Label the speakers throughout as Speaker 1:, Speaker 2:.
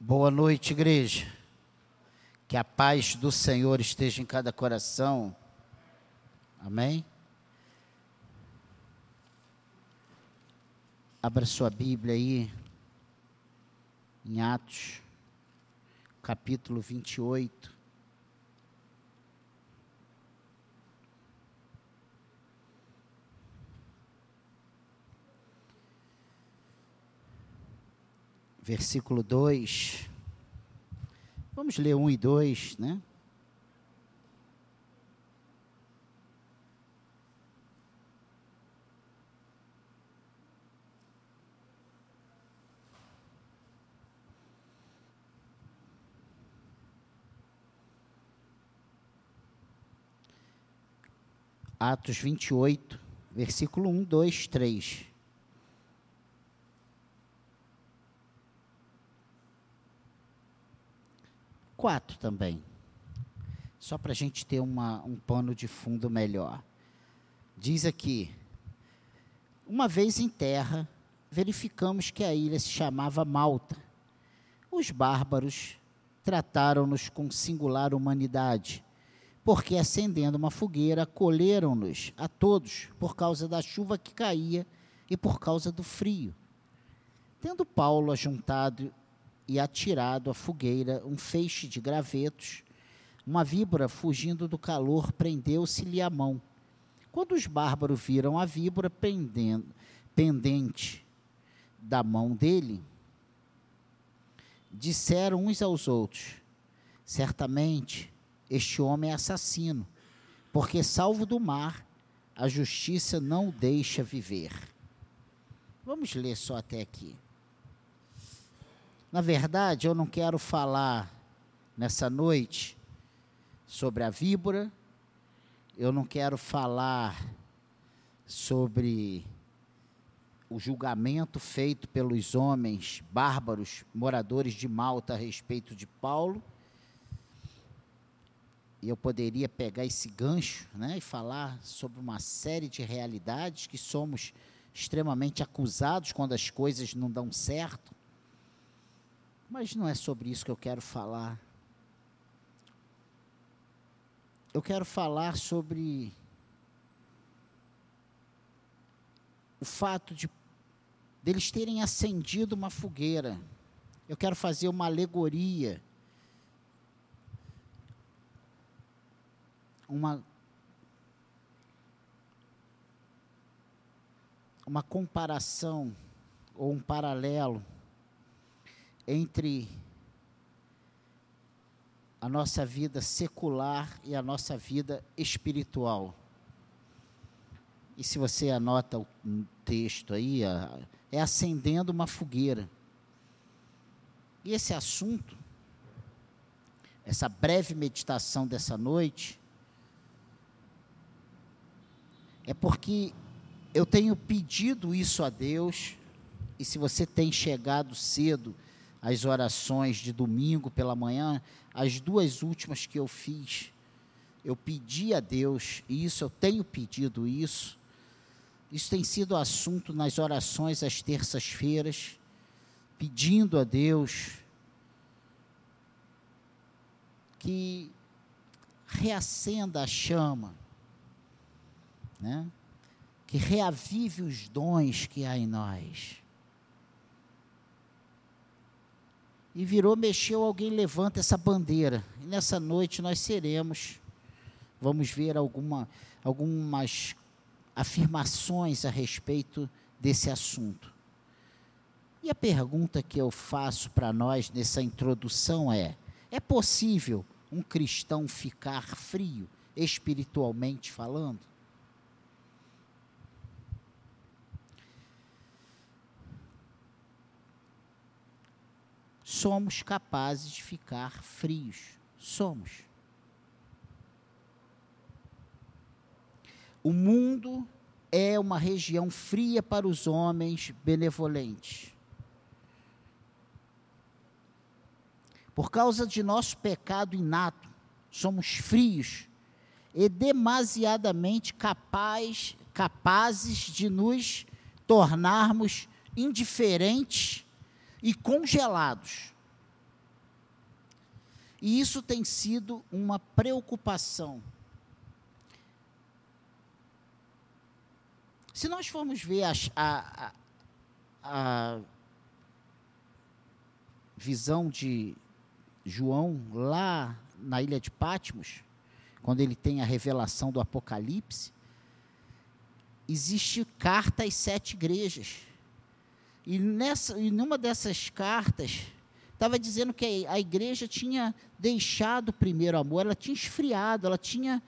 Speaker 1: Boa noite, igreja. Que a paz do Senhor esteja em cada coração. Amém? Abra sua Bíblia aí, em Atos, capítulo 28. Versículo 2. Vamos ler 1 e 2, né? Atos 28, versículo 1, 2, 3. Quatro também. Só para a gente ter uma, um pano de fundo melhor. Diz aqui: Uma vez em terra, verificamos que a ilha se chamava Malta. Os bárbaros trataram-nos com singular humanidade, porque acendendo uma fogueira, colheram-nos a todos por causa da chuva que caía e por causa do frio. Tendo Paulo ajuntado e atirado à fogueira um feixe de gravetos. Uma víbora, fugindo do calor, prendeu-se-lhe a mão. Quando os bárbaros viram a víbora pendente da mão dele, disseram uns aos outros: Certamente este homem é assassino, porque, salvo do mar, a justiça não o deixa viver. Vamos ler só até aqui. Na verdade, eu não quero falar nessa noite sobre a víbora, eu não quero falar sobre o julgamento feito pelos homens bárbaros, moradores de Malta, a respeito de Paulo. E eu poderia pegar esse gancho né, e falar sobre uma série de realidades que somos extremamente acusados quando as coisas não dão certo. Mas não é sobre isso que eu quero falar. Eu quero falar sobre o fato de deles terem acendido uma fogueira. Eu quero fazer uma alegoria, uma uma comparação ou um paralelo entre a nossa vida secular e a nossa vida espiritual. E se você anota o texto aí, é acendendo uma fogueira. E esse assunto, essa breve meditação dessa noite, é porque eu tenho pedido isso a Deus, e se você tem chegado cedo, as orações de domingo pela manhã, as duas últimas que eu fiz, eu pedi a Deus, e isso eu tenho pedido isso. Isso tem sido assunto nas orações às terças-feiras, pedindo a Deus que reacenda a chama, né? que reavive os dons que há em nós. E virou, mexeu, alguém levanta essa bandeira. E nessa noite nós seremos, vamos ver alguma, algumas afirmações a respeito desse assunto. E a pergunta que eu faço para nós nessa introdução é: é possível um cristão ficar frio, espiritualmente falando? Somos capazes de ficar frios. Somos. O mundo é uma região fria para os homens benevolentes. Por causa de nosso pecado inato, somos frios e demasiadamente capaz, capazes de nos tornarmos indiferentes e congelados. E isso tem sido uma preocupação. Se nós formos ver a, a, a visão de João lá na ilha de Patmos, quando ele tem a revelação do Apocalipse, existe carta às sete igrejas. E nessa, e numa dessas cartas, estava dizendo que a igreja tinha deixado o primeiro amor, ela tinha esfriado, ela tinha,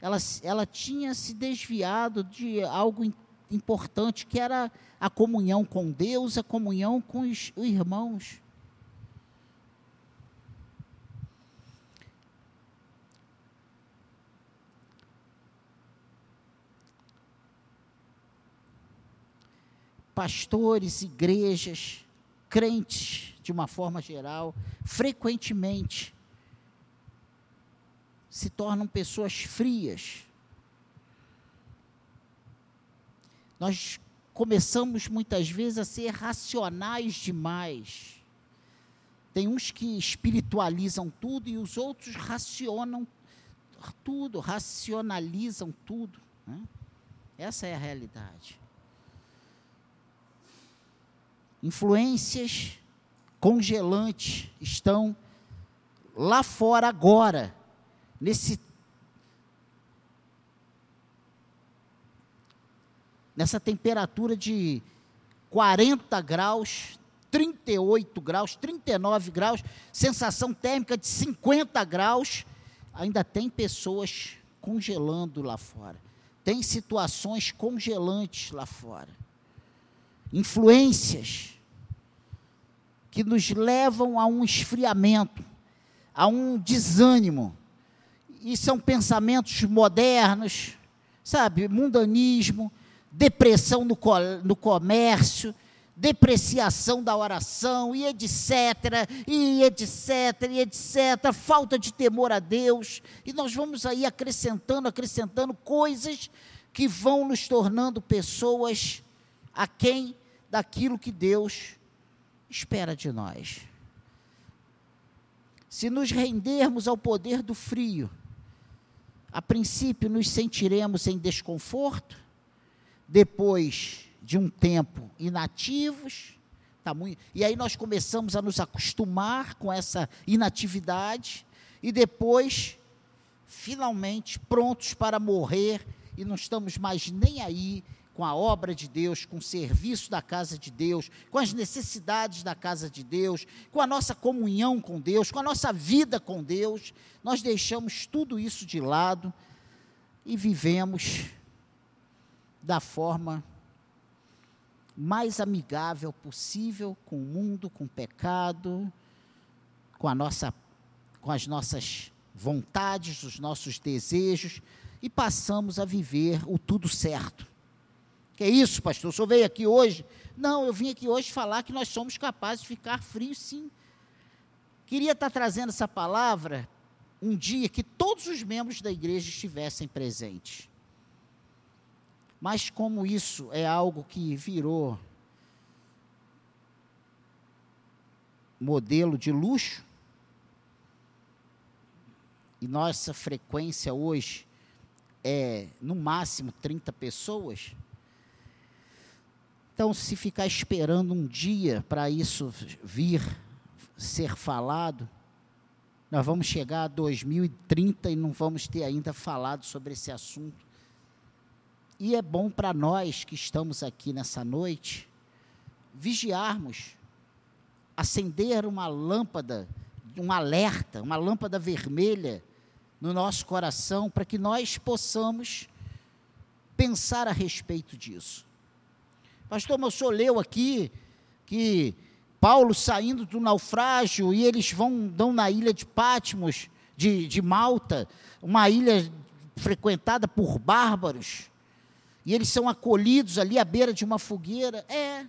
Speaker 1: ela, ela tinha se desviado de algo importante, que era a comunhão com Deus, a comunhão com os, os irmãos. Pastores, igrejas, crentes, de uma forma geral, frequentemente se tornam pessoas frias. Nós começamos muitas vezes a ser racionais demais. Tem uns que espiritualizam tudo e os outros racionam tudo, racionalizam tudo. Né? Essa é a realidade influências congelantes estão lá fora agora, nesse nessa temperatura de 40 graus, 38 graus, 39 graus, sensação térmica de 50 graus, ainda tem pessoas congelando lá fora. Tem situações congelantes lá fora. Influências que nos levam a um esfriamento, a um desânimo. E são pensamentos modernos, sabe? Mundanismo, depressão no, co no comércio, depreciação da oração, e etc., e etc., e etc., falta de temor a Deus, e nós vamos aí acrescentando, acrescentando coisas que vão nos tornando pessoas aquém daquilo que Deus espera de nós. Se nos rendermos ao poder do frio, a princípio nos sentiremos em desconforto, depois de um tempo inativos, tá muito, e aí nós começamos a nos acostumar com essa inatividade, e depois, finalmente, prontos para morrer, e não estamos mais nem aí com a obra de Deus, com o serviço da casa de Deus, com as necessidades da casa de Deus, com a nossa comunhão com Deus, com a nossa vida com Deus, nós deixamos tudo isso de lado e vivemos da forma mais amigável possível com o mundo, com o pecado, com a nossa com as nossas vontades, os nossos desejos e passamos a viver o tudo certo que é isso, pastor? O senhor veio aqui hoje? Não, eu vim aqui hoje falar que nós somos capazes de ficar frios, sim. Queria estar trazendo essa palavra um dia que todos os membros da igreja estivessem presentes. Mas como isso é algo que virou modelo de luxo, e nossa frequência hoje é no máximo 30 pessoas, então, se ficar esperando um dia para isso vir ser falado, nós vamos chegar a 2030 e não vamos ter ainda falado sobre esse assunto. E é bom para nós que estamos aqui nessa noite vigiarmos, acender uma lâmpada, um alerta, uma lâmpada vermelha no nosso coração para que nós possamos pensar a respeito disso. Pastor, mas o senhor leu aqui que Paulo saindo do naufrágio e eles vão dão na ilha de Patmos, de, de Malta, uma ilha frequentada por bárbaros, e eles são acolhidos ali à beira de uma fogueira. É.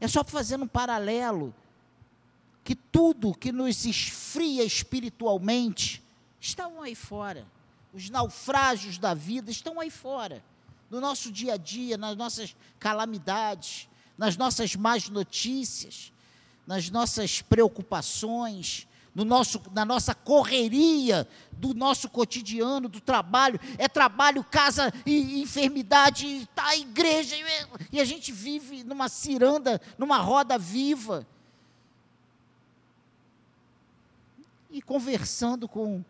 Speaker 1: É só fazendo um paralelo que tudo que nos esfria espiritualmente estão aí fora. Os naufrágios da vida estão aí fora no nosso dia a dia, nas nossas calamidades, nas nossas más notícias, nas nossas preocupações, no nosso, na nossa correria do nosso cotidiano, do trabalho. É trabalho, casa e enfermidade, tá a igreja. E a gente vive numa ciranda, numa roda viva. E conversando com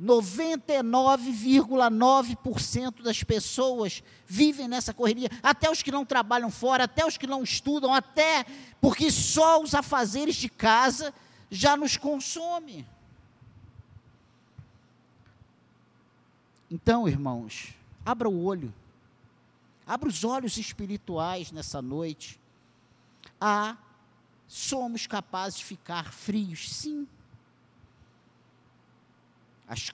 Speaker 1: 99,9% das pessoas vivem nessa correria, até os que não trabalham fora, até os que não estudam, até porque só os afazeres de casa já nos consome. Então, irmãos, abra o olho, abra os olhos espirituais nessa noite. Ah, somos capazes de ficar frios, sim. As,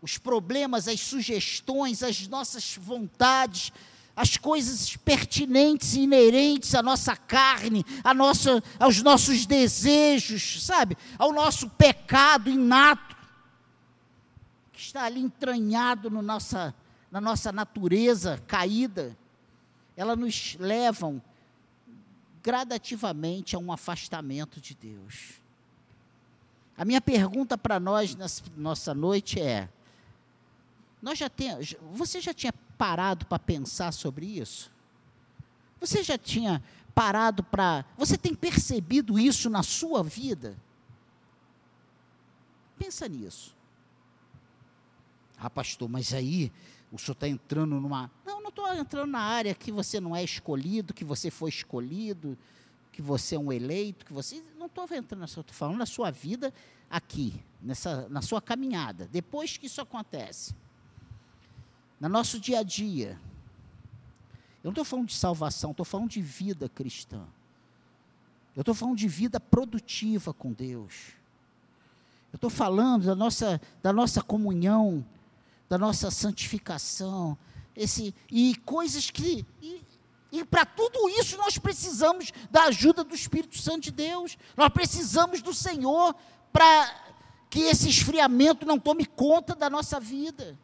Speaker 1: os problemas, as sugestões, as nossas vontades, as coisas pertinentes e inerentes à nossa carne, à nossa, aos nossos desejos, sabe? Ao nosso pecado inato, que está ali entranhado no nossa, na nossa natureza caída, elas nos levam gradativamente a um afastamento de Deus. A minha pergunta para nós nessa nossa noite é: nós já tem, você já tinha parado para pensar sobre isso? Você já tinha parado para. Você tem percebido isso na sua vida? Pensa nisso. Ah, pastor, mas aí o senhor está entrando numa. Não, não estou entrando na área que você não é escolhido, que você foi escolhido, que você é um eleito, que você. Não estou entrando nessa. Estou falando na sua vida aqui, nessa, na sua caminhada. Depois que isso acontece no nosso dia a dia. Eu não estou falando de salvação, estou falando de vida cristã. Eu estou falando de vida produtiva com Deus. Eu estou falando da nossa, da nossa comunhão, da nossa santificação, esse, e coisas que. E, e para tudo isso nós precisamos da ajuda do Espírito Santo de Deus. Nós precisamos do Senhor para que esse esfriamento não tome conta da nossa vida.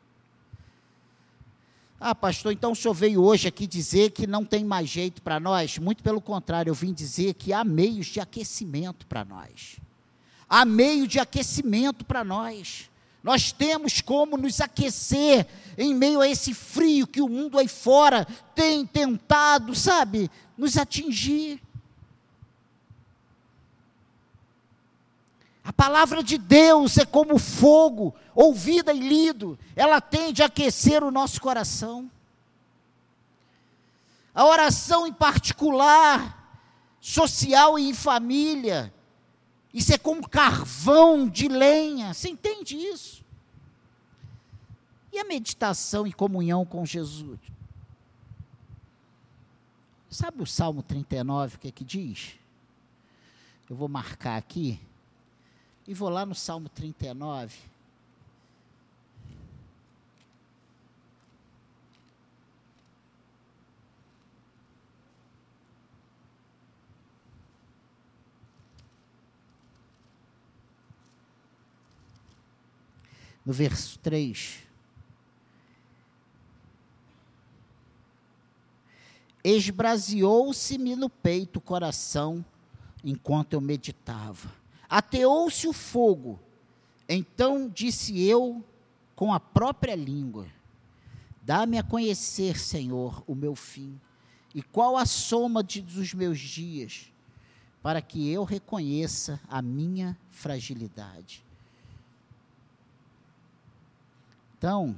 Speaker 1: Ah, pastor, então o senhor veio hoje aqui dizer que não tem mais jeito para nós? Muito pelo contrário, eu vim dizer que há meios de aquecimento para nós. Há meio de aquecimento para nós. Nós temos como nos aquecer em meio a esse frio que o mundo aí fora tem tentado, sabe, nos atingir. A palavra de Deus é como fogo, ouvida e lido, ela tende a aquecer o nosso coração. A oração em particular, social e em família, isso é como carvão de lenha, você entende isso? E a meditação e comunhão com Jesus? Sabe o Salmo 39, o que é que diz? Eu vou marcar aqui. E vou lá no Salmo 39. No verso 3. Esbraseou-se-me no peito o coração enquanto eu meditava Ateou-se o fogo. Então disse eu com a própria língua: Dá-me a conhecer, Senhor, o meu fim, e qual a soma de, dos meus dias, para que eu reconheça a minha fragilidade. Então,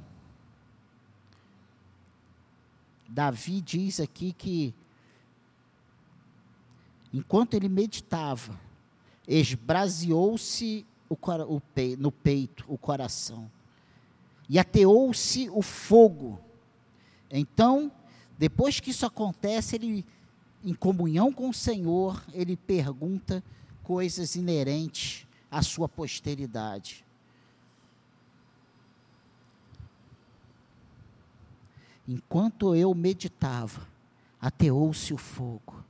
Speaker 1: Davi diz aqui que, enquanto ele meditava, esbraseou-se no peito o coração, e ateou-se o fogo. Então, depois que isso acontece, ele, em comunhão com o Senhor, ele pergunta coisas inerentes à sua posteridade. Enquanto eu meditava, ateou-se o fogo.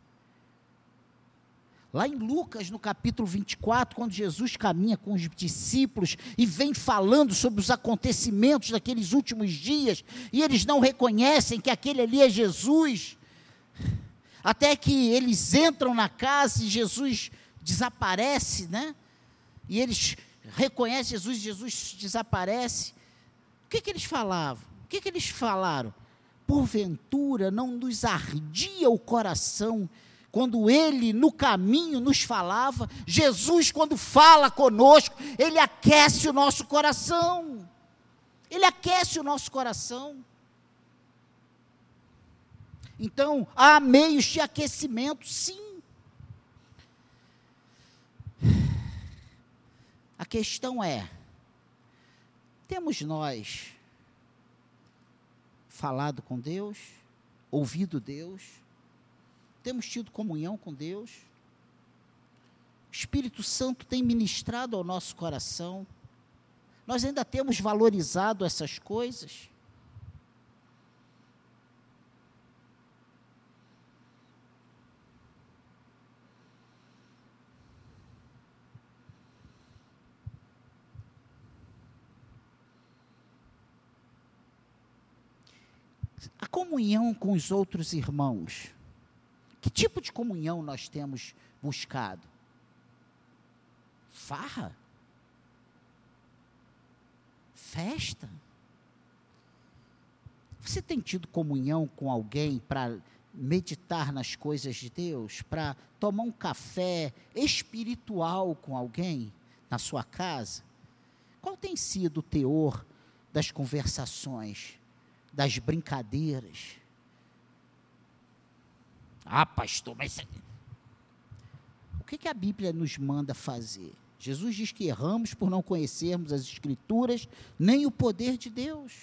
Speaker 1: Lá em Lucas, no capítulo 24, quando Jesus caminha com os discípulos e vem falando sobre os acontecimentos daqueles últimos dias, e eles não reconhecem que aquele ali é Jesus, até que eles entram na casa e Jesus desaparece, né? e eles reconhecem Jesus, Jesus desaparece. O que, que eles falavam? O que, que eles falaram? Porventura não nos ardia o coração quando ele no caminho nos falava, Jesus, quando fala conosco, ele aquece o nosso coração. Ele aquece o nosso coração. Então, há meios de aquecimento, sim. A questão é: temos nós falado com Deus, ouvido Deus, temos tido comunhão com Deus, o Espírito Santo tem ministrado ao nosso coração, nós ainda temos valorizado essas coisas. A comunhão com os outros irmãos. Que tipo de comunhão nós temos buscado? Farra? Festa? Você tem tido comunhão com alguém para meditar nas coisas de Deus, para tomar um café espiritual com alguém na sua casa? Qual tem sido o teor das conversações? Das brincadeiras. Ah, pastor, mas. O que, que a Bíblia nos manda fazer? Jesus diz que erramos por não conhecermos as Escrituras nem o poder de Deus.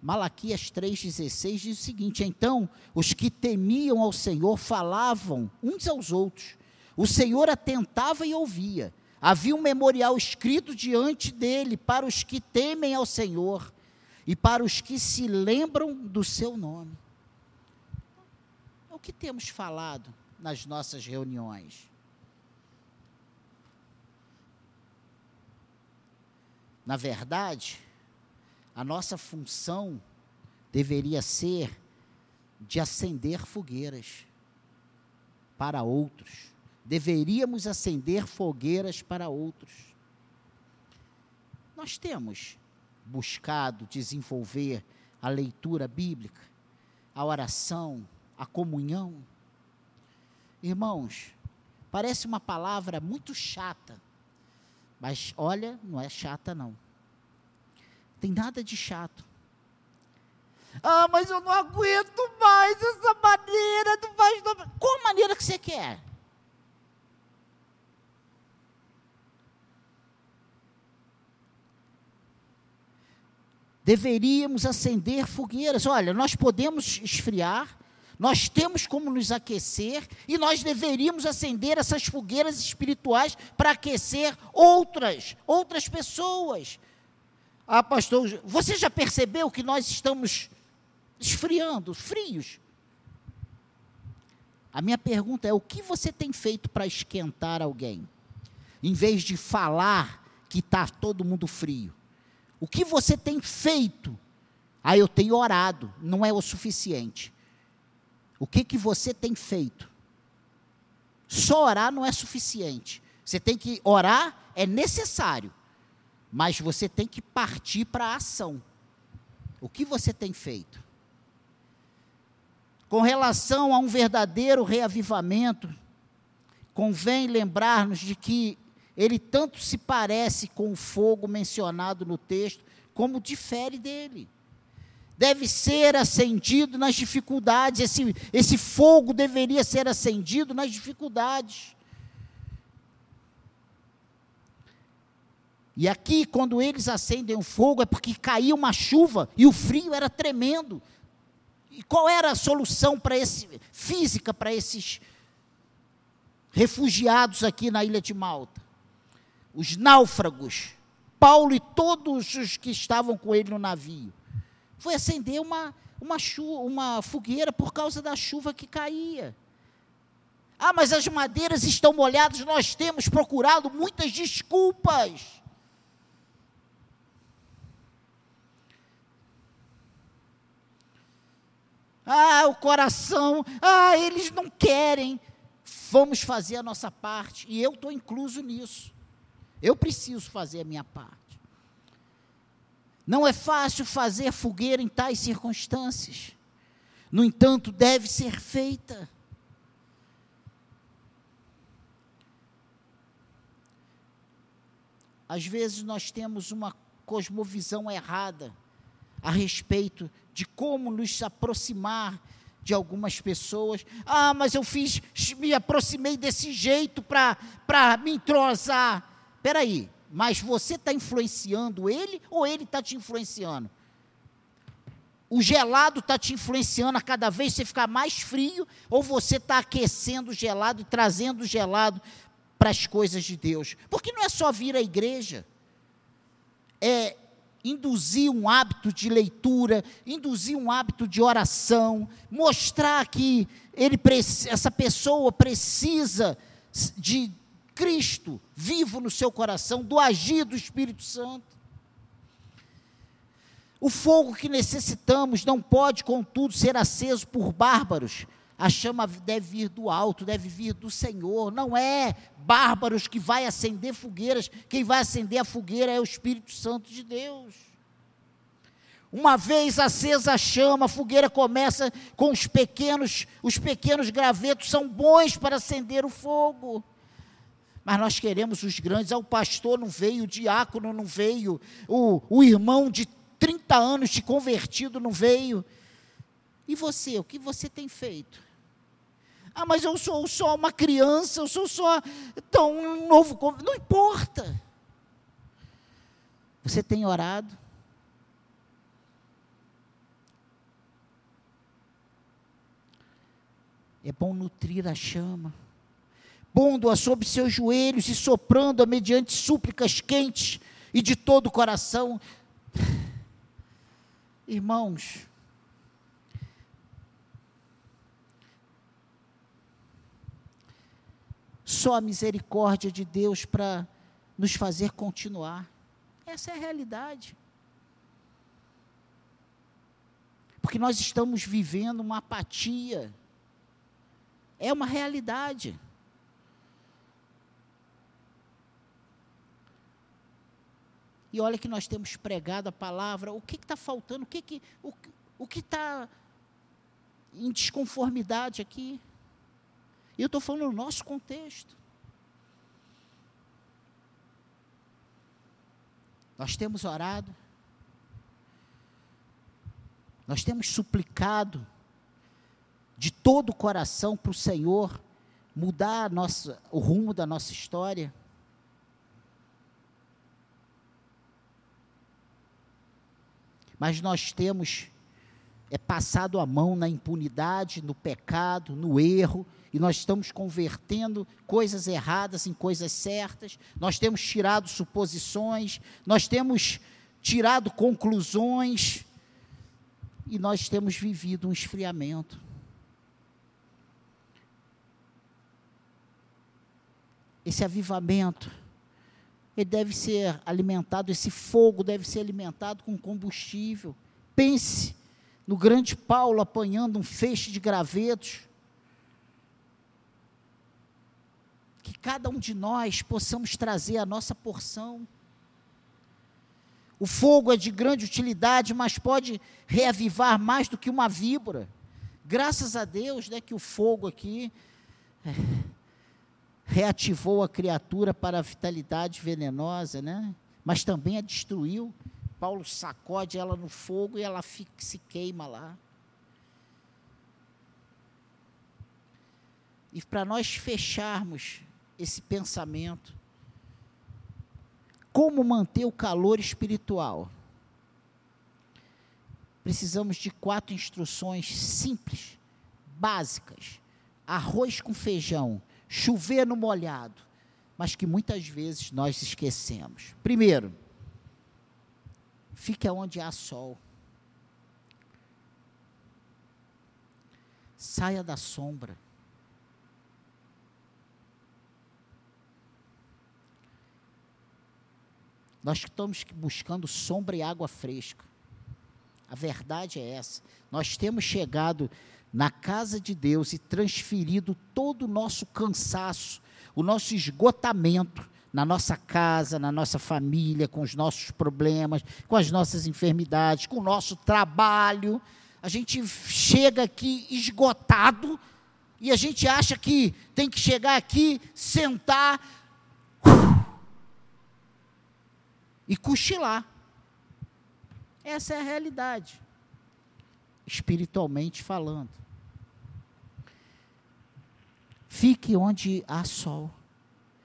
Speaker 1: Malaquias 3,16 diz o seguinte: Então os que temiam ao Senhor falavam uns aos outros, o Senhor atentava e ouvia. Havia um memorial escrito diante dele para os que temem ao Senhor e para os que se lembram do seu nome. É o que temos falado nas nossas reuniões. Na verdade, a nossa função deveria ser de acender fogueiras para outros. Deveríamos acender fogueiras para outros. Nós temos buscado desenvolver a leitura bíblica, a oração, a comunhão. Irmãos, parece uma palavra muito chata, mas olha, não é chata não. Tem nada de chato. Ah, mas eu não aguento mais essa maneira do pastor. Qual maneira que você quer? Deveríamos acender fogueiras. Olha, nós podemos esfriar, nós temos como nos aquecer e nós deveríamos acender essas fogueiras espirituais para aquecer outras, outras pessoas. Ah, pastor, você já percebeu que nós estamos esfriando, frios? A minha pergunta é: o que você tem feito para esquentar alguém? Em vez de falar que está todo mundo frio. O que você tem feito? Ah, eu tenho orado, não é o suficiente. O que que você tem feito? Só orar não é suficiente. Você tem que orar, é necessário. Mas você tem que partir para a ação. O que você tem feito? Com relação a um verdadeiro reavivamento, convém lembrar-nos de que ele tanto se parece com o fogo mencionado no texto, como difere dele. Deve ser acendido nas dificuldades, esse, esse fogo deveria ser acendido nas dificuldades. E aqui, quando eles acendem o fogo, é porque caía uma chuva e o frio era tremendo. E qual era a solução para esse física para esses refugiados aqui na ilha de Malta? Os náufragos, Paulo e todos os que estavam com ele no navio, foi acender uma, uma, uma fogueira por causa da chuva que caía. Ah, mas as madeiras estão molhadas, nós temos procurado muitas desculpas. Ah, o coração, ah, eles não querem. vamos fazer a nossa parte, e eu estou incluso nisso. Eu preciso fazer a minha parte. Não é fácil fazer fogueira em tais circunstâncias. No entanto, deve ser feita. Às vezes nós temos uma cosmovisão errada a respeito de como nos aproximar de algumas pessoas. Ah, mas eu fiz, me aproximei desse jeito para me entrosar. Espera aí, mas você está influenciando ele ou ele está te influenciando? O gelado está te influenciando a cada vez você ficar mais frio, ou você está aquecendo o gelado e trazendo o gelado para as coisas de Deus? Porque não é só vir à igreja, é induzir um hábito de leitura, induzir um hábito de oração, mostrar que ele, essa pessoa precisa de Cristo vivo no seu coração, do agir do Espírito Santo. O fogo que necessitamos não pode, contudo, ser aceso por bárbaros. A chama deve vir do alto, deve vir do Senhor. Não é bárbaros que vai acender fogueiras. Quem vai acender a fogueira é o Espírito Santo de Deus. Uma vez acesa a chama, a fogueira começa com os pequenos, os pequenos gravetos são bons para acender o fogo. Mas nós queremos os grandes. Ah, o pastor não veio, o diácono não veio, o, o irmão de 30 anos de convertido não veio. E você, o que você tem feito? Ah, mas eu sou só uma criança, eu sou só tão um novo. Não importa. Você tem orado? É bom nutrir a chama, pondo-a sob seus joelhos e soprando-a mediante súplicas quentes e de todo o coração. Irmãos, só a misericórdia de Deus para nos fazer continuar. Essa é a realidade. Porque nós estamos vivendo uma apatia é uma realidade. E olha que nós temos pregado a palavra, o que está faltando, o que que, o, o que está em desconformidade aqui? E eu estou falando no nosso contexto. Nós temos orado, nós temos suplicado de todo o coração para o Senhor mudar nossa, o rumo da nossa história? Mas nós temos é passado a mão na impunidade, no pecado, no erro, e nós estamos convertendo coisas erradas em coisas certas, nós temos tirado suposições, nós temos tirado conclusões, e nós temos vivido um esfriamento. esse avivamento, ele deve ser alimentado, esse fogo deve ser alimentado com combustível. Pense no grande Paulo apanhando um feixe de gravetos. Que cada um de nós possamos trazer a nossa porção. O fogo é de grande utilidade, mas pode reavivar mais do que uma víbora. Graças a Deus, né, que o fogo aqui é, reativou a criatura para a vitalidade venenosa, né? mas também a destruiu. Paulo sacode ela no fogo e ela fica, se queima lá. E para nós fecharmos esse pensamento, como manter o calor espiritual? Precisamos de quatro instruções simples, básicas. Arroz com feijão chover no molhado, mas que muitas vezes nós esquecemos. Primeiro, fique onde há sol. Saia da sombra. Nós estamos buscando sombra e água fresca. A verdade é essa. Nós temos chegado na casa de Deus e transferido todo o nosso cansaço, o nosso esgotamento na nossa casa, na nossa família, com os nossos problemas, com as nossas enfermidades, com o nosso trabalho. A gente chega aqui esgotado e a gente acha que tem que chegar aqui, sentar e cochilar. Essa é a realidade, espiritualmente falando. Fique onde há sol.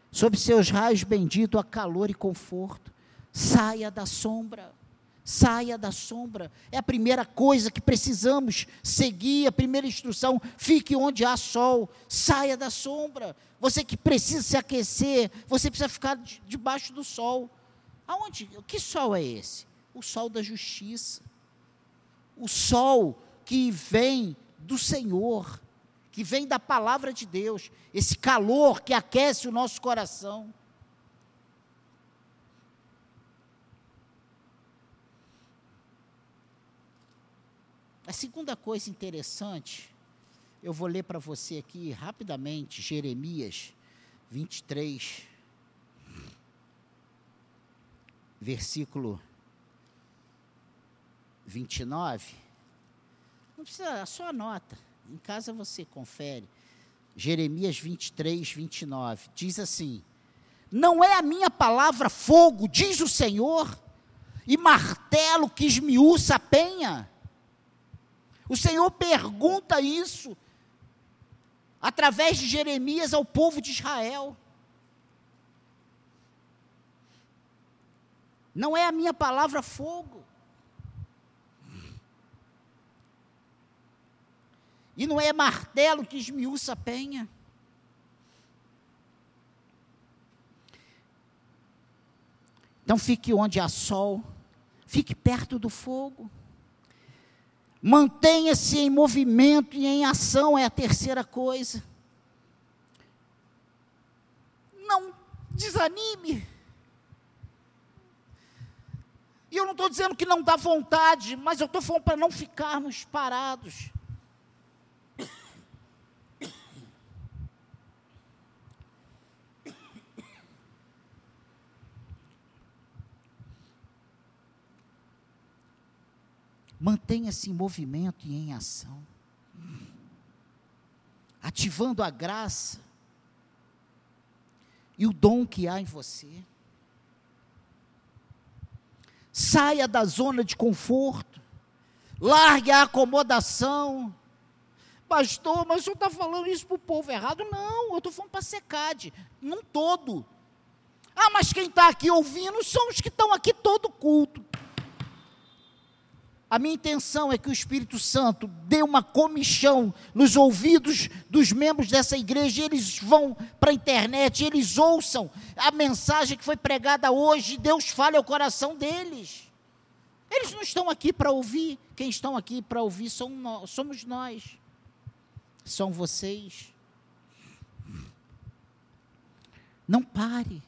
Speaker 1: Sob seus raios bendito há calor e conforto. Saia da sombra. Saia da sombra. É a primeira coisa que precisamos seguir, a primeira instrução. Fique onde há sol. Saia da sombra. Você que precisa se aquecer, você precisa ficar debaixo do sol. Aonde? Que sol é esse? O sol da justiça. O sol que vem do Senhor que vem da palavra de Deus, esse calor que aquece o nosso coração. A segunda coisa interessante, eu vou ler para você aqui rapidamente, Jeremias 23, versículo 29. Não precisa, só anota. Em casa você confere. Jeremias 23, 29. Diz assim: Não é a minha palavra fogo, diz o Senhor, e martelo que esmiuça a penha. O Senhor pergunta isso através de Jeremias ao povo de Israel. Não é a minha palavra fogo. E não é martelo que esmiuça a penha. Então fique onde há sol, fique perto do fogo. Mantenha-se em movimento e em ação, é a terceira coisa. Não desanime. E eu não estou dizendo que não dá vontade, mas eu estou falando para não ficarmos parados. Mantenha-se em movimento e em ação. Ativando a graça e o dom que há em você. Saia da zona de conforto. Largue a acomodação. Pastor, mas o senhor está falando isso para o povo errado? Não, eu estou falando para a SECAD, não todo. Ah, mas quem está aqui ouvindo são os que estão aqui todo culto. A minha intenção é que o Espírito Santo dê uma comichão nos ouvidos dos membros dessa igreja, e eles vão para a internet, eles ouçam a mensagem que foi pregada hoje, e Deus fale ao coração deles. Eles não estão aqui para ouvir, quem estão aqui para ouvir somos nós, são vocês. Não pare,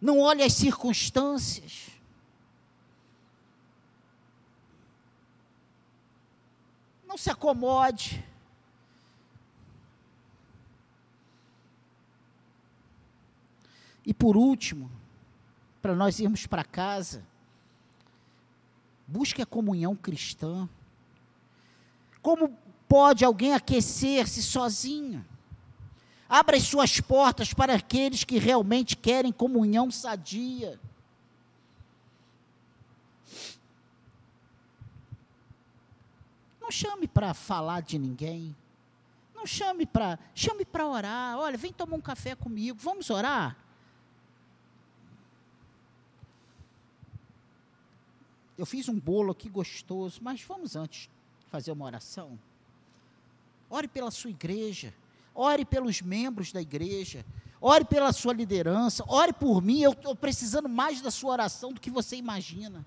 Speaker 1: não olhe as circunstâncias. Não se acomode. E por último, para nós irmos para casa, busque a comunhão cristã. Como pode alguém aquecer-se sozinho? Abra as suas portas para aqueles que realmente querem comunhão sadia. Não chame para falar de ninguém. Não chame para, chame para orar. Olha, vem tomar um café comigo. Vamos orar? Eu fiz um bolo aqui gostoso, mas vamos antes fazer uma oração. Ore pela sua igreja. Ore pelos membros da igreja. Ore pela sua liderança. Ore por mim. Eu estou precisando mais da sua oração do que você imagina.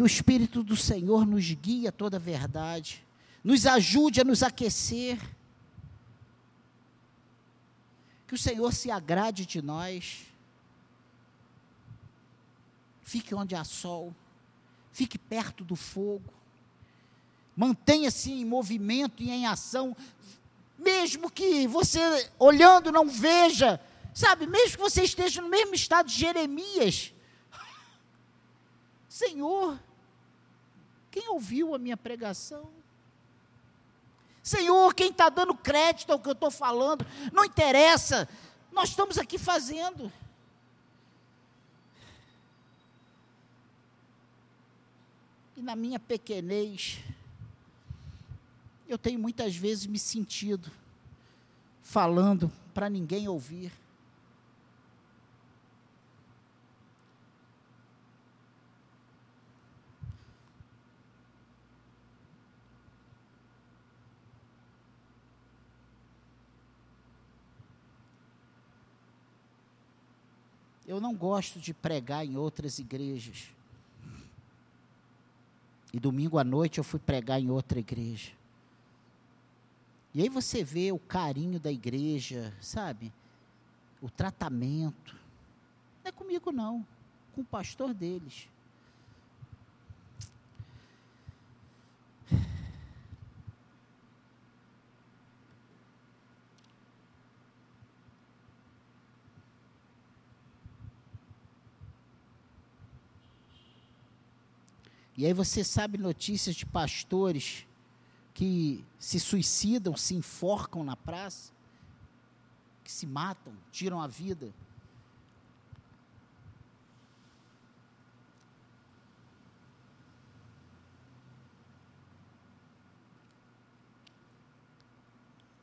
Speaker 1: Que o Espírito do Senhor nos guie a toda a verdade, nos ajude a nos aquecer. Que o Senhor se agrade de nós. Fique onde há sol. Fique perto do fogo. Mantenha-se em movimento e em ação, mesmo que você olhando não veja, sabe, mesmo que você esteja no mesmo estado de Jeremias. Senhor, quem ouviu a minha pregação? Senhor, quem está dando crédito ao que eu estou falando, não interessa, nós estamos aqui fazendo. E na minha pequenez, eu tenho muitas vezes me sentido falando para ninguém ouvir. Eu não gosto de pregar em outras igrejas. E domingo à noite eu fui pregar em outra igreja. E aí você vê o carinho da igreja, sabe? O tratamento. Não é comigo, não. Com o pastor deles. E aí você sabe notícias de pastores que se suicidam, se enforcam na praça, que se matam, tiram a vida.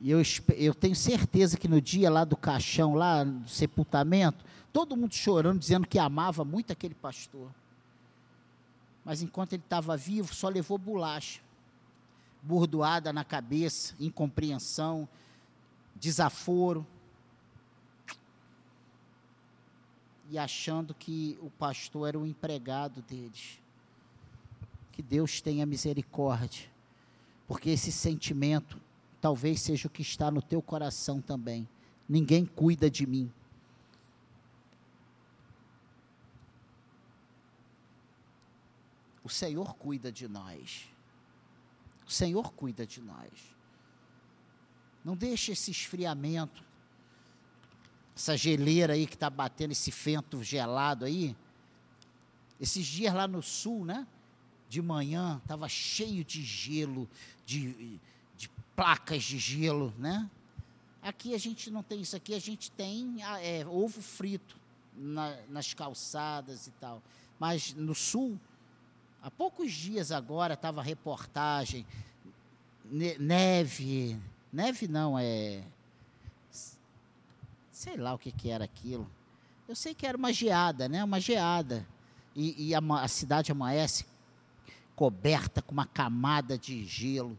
Speaker 1: E eu, eu tenho certeza que no dia lá do caixão, lá do sepultamento, todo mundo chorando, dizendo que amava muito aquele pastor mas enquanto ele estava vivo, só levou bolacha. Bordoada na cabeça, incompreensão, desaforo. E achando que o pastor era o empregado deles. Que Deus tenha misericórdia. Porque esse sentimento talvez seja o que está no teu coração também. Ninguém cuida de mim. O Senhor cuida de nós. O Senhor cuida de nós. Não deixe esse esfriamento, essa geleira aí que está batendo, esse vento gelado aí. Esses dias lá no sul, né? De manhã, estava cheio de gelo, de, de placas de gelo, né? Aqui a gente não tem isso, aqui a gente tem ah, é, ovo frito na, nas calçadas e tal. Mas no sul Há poucos dias agora estava reportagem, neve, neve não, é. Sei lá o que, que era aquilo. Eu sei que era uma geada, né? Uma geada. E, e a, a cidade amanhece coberta com uma camada de gelo.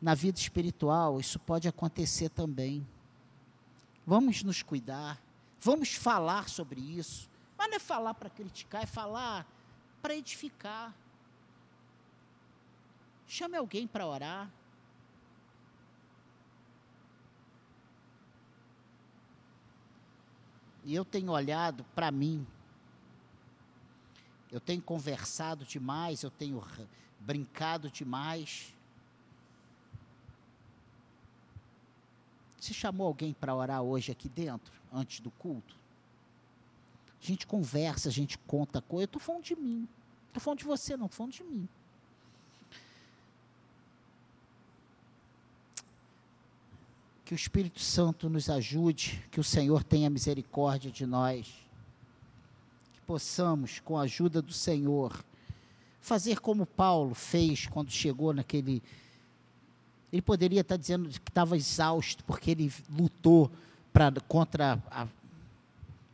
Speaker 1: Na vida espiritual, isso pode acontecer também. Vamos nos cuidar, vamos falar sobre isso. Mas não é falar para criticar, é falar para edificar. Chame alguém para orar. E eu tenho olhado para mim. Eu tenho conversado demais, eu tenho brincado demais. Você chamou alguém para orar hoje aqui dentro, antes do culto? A gente conversa, a gente conta coisa. Eu estou falando de mim. Estou falando de você, não estou falando de mim. Que o Espírito Santo nos ajude, que o Senhor tenha misericórdia de nós. Que possamos, com a ajuda do Senhor, fazer como Paulo fez quando chegou naquele. Ele poderia estar dizendo que estava exausto, porque ele lutou pra, contra a,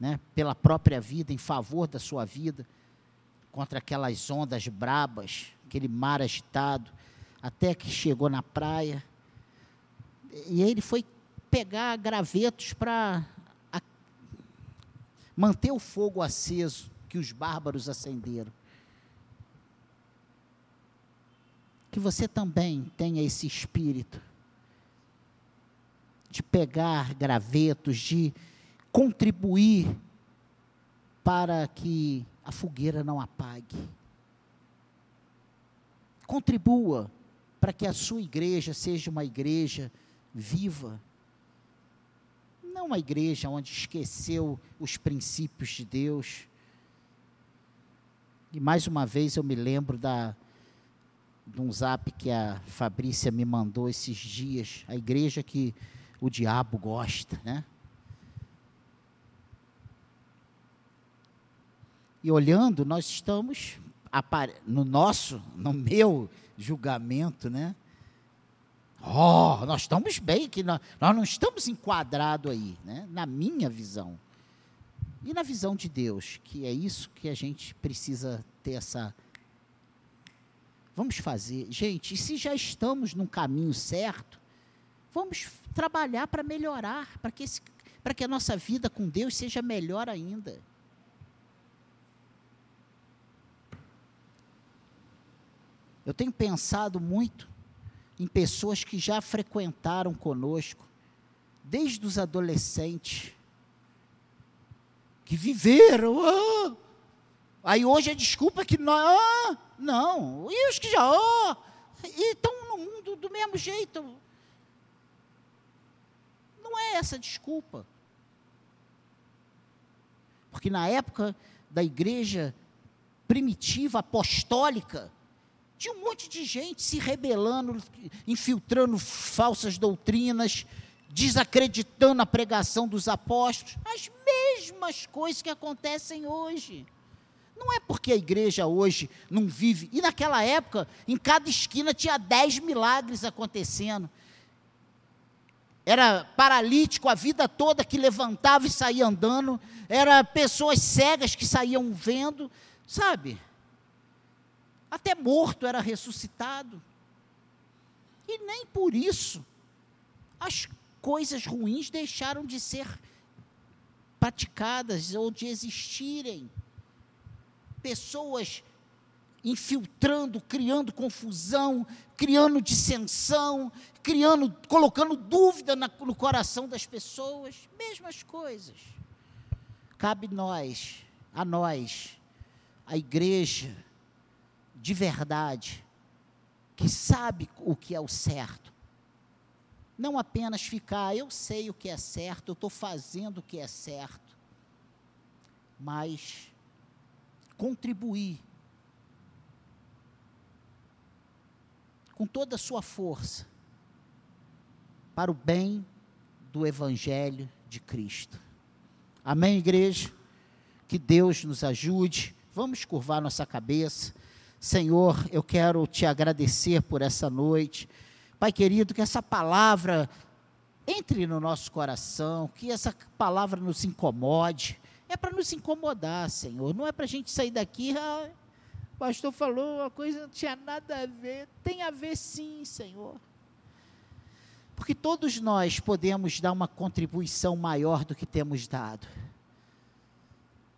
Speaker 1: né, pela própria vida, em favor da sua vida, contra aquelas ondas brabas, aquele mar agitado, até que chegou na praia. E ele foi pegar gravetos para manter o fogo aceso que os bárbaros acenderam. Que você também tenha esse espírito de pegar gravetos, de contribuir para que a fogueira não apague. Contribua para que a sua igreja seja uma igreja viva. Não uma igreja onde esqueceu os princípios de Deus. E mais uma vez eu me lembro da, de um zap que a Fabrícia me mandou esses dias, a igreja que o diabo gosta, né? E olhando, nós estamos no nosso, no meu julgamento, né? Oh, nós estamos bem, que nós, nós não estamos enquadrados aí, né? Na minha visão. E na visão de Deus, que é isso que a gente precisa ter essa. Vamos fazer. Gente, e se já estamos no caminho certo, vamos trabalhar para melhorar, para que, para que a nossa vida com Deus seja melhor ainda. Eu tenho pensado muito em pessoas que já frequentaram conosco, desde os adolescentes, que viveram. Ah, aí hoje a desculpa é que nós. Ah, não, e os que já. Ah, e estão no mundo do mesmo jeito. Não é essa desculpa. Porque na época da igreja primitiva, apostólica, tinha um monte de gente se rebelando, infiltrando falsas doutrinas, desacreditando a pregação dos apóstolos. As mesmas coisas que acontecem hoje. Não é porque a igreja hoje não vive. E naquela época, em cada esquina tinha dez milagres acontecendo. Era paralítico a vida toda que levantava e saía andando. Era pessoas cegas que saíam vendo. Sabe? Até morto era ressuscitado. E nem por isso as coisas ruins deixaram de ser praticadas ou de existirem. Pessoas infiltrando, criando confusão, criando dissensão, criando, colocando dúvida na, no coração das pessoas, mesmas coisas. Cabe nós, a nós, a igreja, de verdade, que sabe o que é o certo. Não apenas ficar, eu sei o que é certo, eu estou fazendo o que é certo, mas contribuir com toda a sua força para o bem do Evangelho de Cristo. Amém, igreja? Que Deus nos ajude. Vamos curvar nossa cabeça. Senhor, eu quero te agradecer por essa noite. Pai querido, que essa palavra entre no nosso coração, que essa palavra nos incomode. É para nos incomodar, Senhor. Não é para a gente sair daqui, ah, o pastor falou uma coisa não tinha nada a ver. Tem a ver sim, Senhor. Porque todos nós podemos dar uma contribuição maior do que temos dado.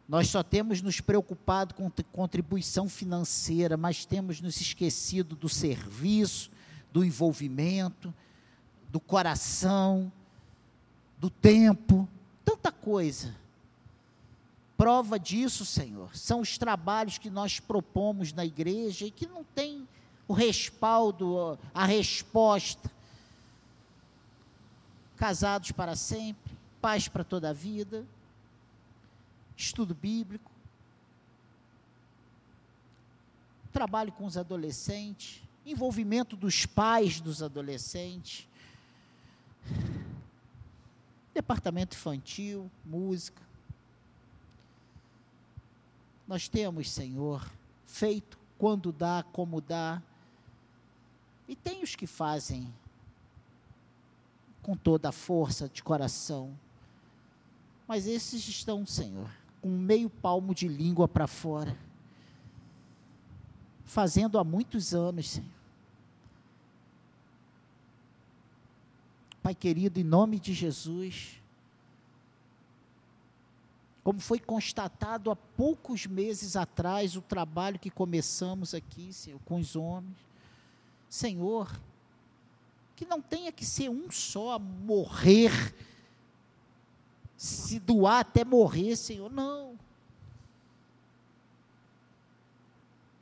Speaker 1: Nós só temos nos preocupado com contribuição financeira, mas temos nos esquecido do serviço, do envolvimento, do coração, do tempo, tanta coisa. Prova disso, Senhor, são os trabalhos que nós propomos na igreja e que não tem o respaldo, a resposta. Casados para sempre, paz para toda a vida estudo bíblico, trabalho com os adolescentes, envolvimento dos pais dos adolescentes, departamento infantil, música. Nós temos, Senhor, feito quando dá, como dá, e tem os que fazem com toda a força de coração, mas esses estão, Senhor, com meio palmo de língua para fora, fazendo há muitos anos, Senhor. Pai querido, em nome de Jesus, como foi constatado há poucos meses atrás, o trabalho que começamos aqui, Senhor, com os homens. Senhor, que não tenha que ser um só a morrer, se doar até morrer, Senhor, não.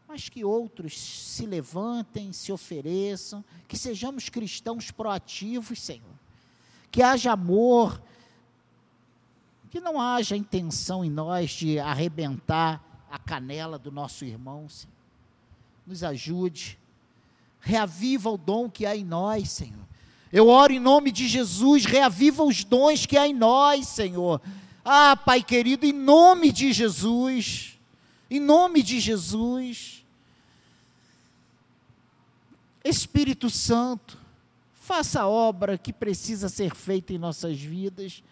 Speaker 1: Mas que outros se levantem, se ofereçam, que sejamos cristãos proativos, Senhor. Que haja amor, que não haja intenção em nós de arrebentar a canela do nosso irmão, Senhor. Nos ajude, reaviva o dom que há em nós, Senhor. Eu oro em nome de Jesus, reaviva os dons que há em nós, Senhor. Ah, Pai querido, em nome de Jesus, em nome de Jesus. Espírito Santo, faça a obra que precisa ser feita em nossas vidas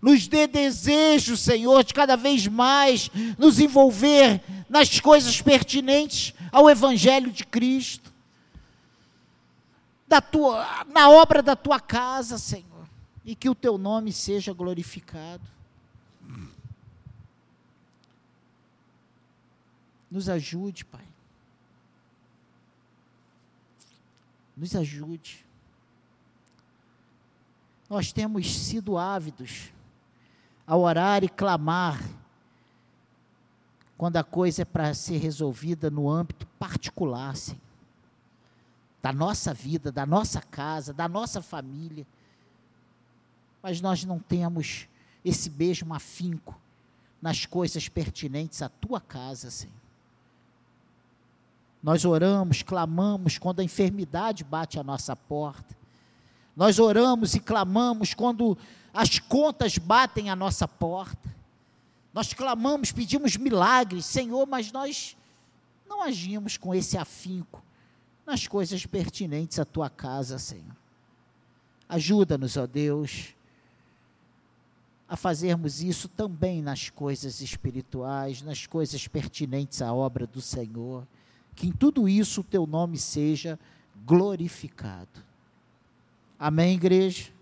Speaker 1: nos dê desejo, Senhor, de cada vez mais nos envolver nas coisas pertinentes ao Evangelho de Cristo, da tua, na obra da tua casa, Senhor, e que o teu nome seja glorificado. Nos ajude, Pai. Nos ajude. Nós temos sido ávidos a orar e clamar quando a coisa é para ser resolvida no âmbito particular, Senhor. Da nossa vida, da nossa casa, da nossa família. Mas nós não temos esse mesmo afinco nas coisas pertinentes à tua casa, Senhor. Nós oramos, clamamos quando a enfermidade bate à nossa porta. Nós oramos e clamamos quando as contas batem à nossa porta. Nós clamamos, pedimos milagres, Senhor, mas nós não agimos com esse afinco nas coisas pertinentes à tua casa, Senhor. Ajuda-nos, ó Deus, a fazermos isso também nas coisas espirituais, nas coisas pertinentes à obra do Senhor. Que em tudo isso o teu nome seja glorificado. Amém, igreja?